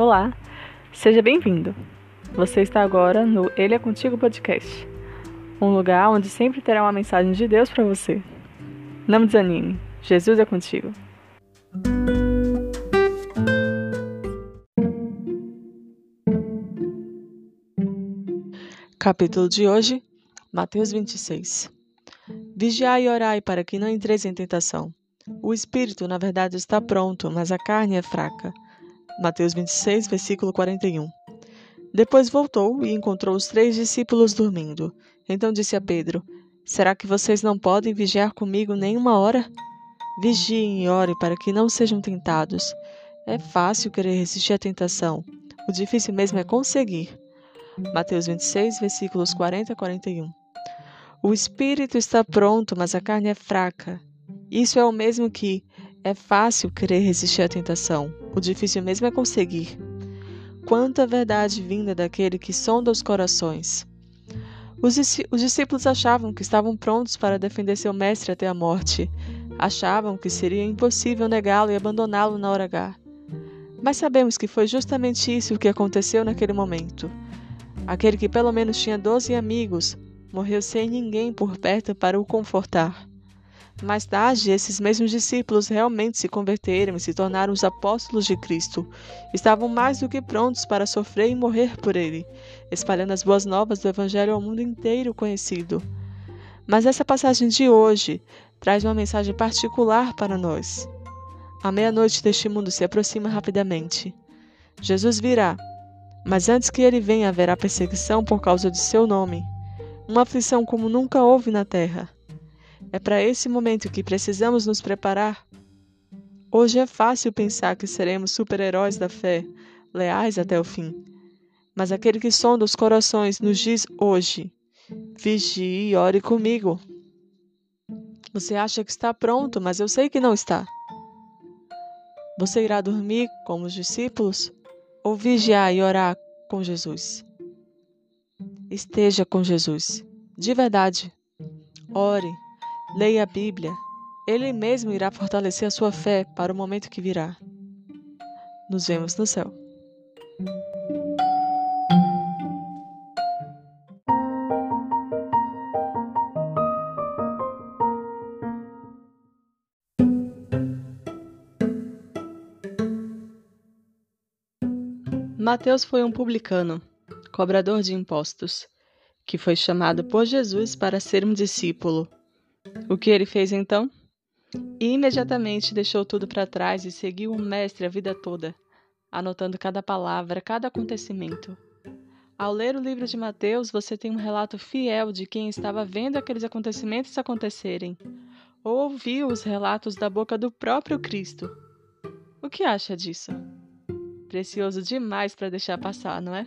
Olá, seja bem-vindo. Você está agora no Ele é Contigo Podcast, um lugar onde sempre terá uma mensagem de Deus para você. Não desanime, Jesus é contigo. Capítulo de hoje, Mateus 26. Vigiai e orai para que não entreis em tentação. O espírito, na verdade, está pronto, mas a carne é fraca. Mateus 26, versículo 41. Depois voltou e encontrou os três discípulos dormindo. Então disse a Pedro: Será que vocês não podem vigiar comigo nem uma hora? Vigiem e orem para que não sejam tentados. É fácil querer resistir à tentação. O difícil mesmo é conseguir. Mateus 26, versículos 40 a 41. O espírito está pronto, mas a carne é fraca. Isso é o mesmo que é fácil querer resistir à tentação. O difícil mesmo é conseguir. Quanta verdade vinda daquele que sonda os corações. Os, os discípulos achavam que estavam prontos para defender seu mestre até a morte. Achavam que seria impossível negá-lo e abandoná-lo na hora H. Mas sabemos que foi justamente isso que aconteceu naquele momento. Aquele que pelo menos tinha doze amigos morreu sem ninguém por perto para o confortar. Mais tarde, esses mesmos discípulos realmente se converteram e se tornaram os apóstolos de Cristo. Estavam mais do que prontos para sofrer e morrer por ele, espalhando as boas novas do Evangelho ao mundo inteiro conhecido. Mas essa passagem de hoje traz uma mensagem particular para nós. A meia-noite deste mundo se aproxima rapidamente. Jesus virá, mas antes que ele venha haverá perseguição por causa de seu nome, uma aflição como nunca houve na terra. É para esse momento que precisamos nos preparar. Hoje é fácil pensar que seremos super-heróis da fé, leais até o fim. Mas aquele que sonda os corações nos diz hoje: vigie e ore comigo. Você acha que está pronto, mas eu sei que não está. Você irá dormir como os discípulos ou vigiar e orar com Jesus? Esteja com Jesus, de verdade. Ore, Leia a Bíblia. Ele mesmo irá fortalecer a sua fé para o momento que virá. Nos vemos no céu. Mateus foi um publicano, cobrador de impostos, que foi chamado por Jesus para ser um discípulo. O que ele fez então? Imediatamente deixou tudo para trás e seguiu o Mestre a vida toda, anotando cada palavra, cada acontecimento. Ao ler o livro de Mateus, você tem um relato fiel de quem estava vendo aqueles acontecimentos acontecerem, ou ouviu os relatos da boca do próprio Cristo. O que acha disso? Precioso demais para deixar passar, não é?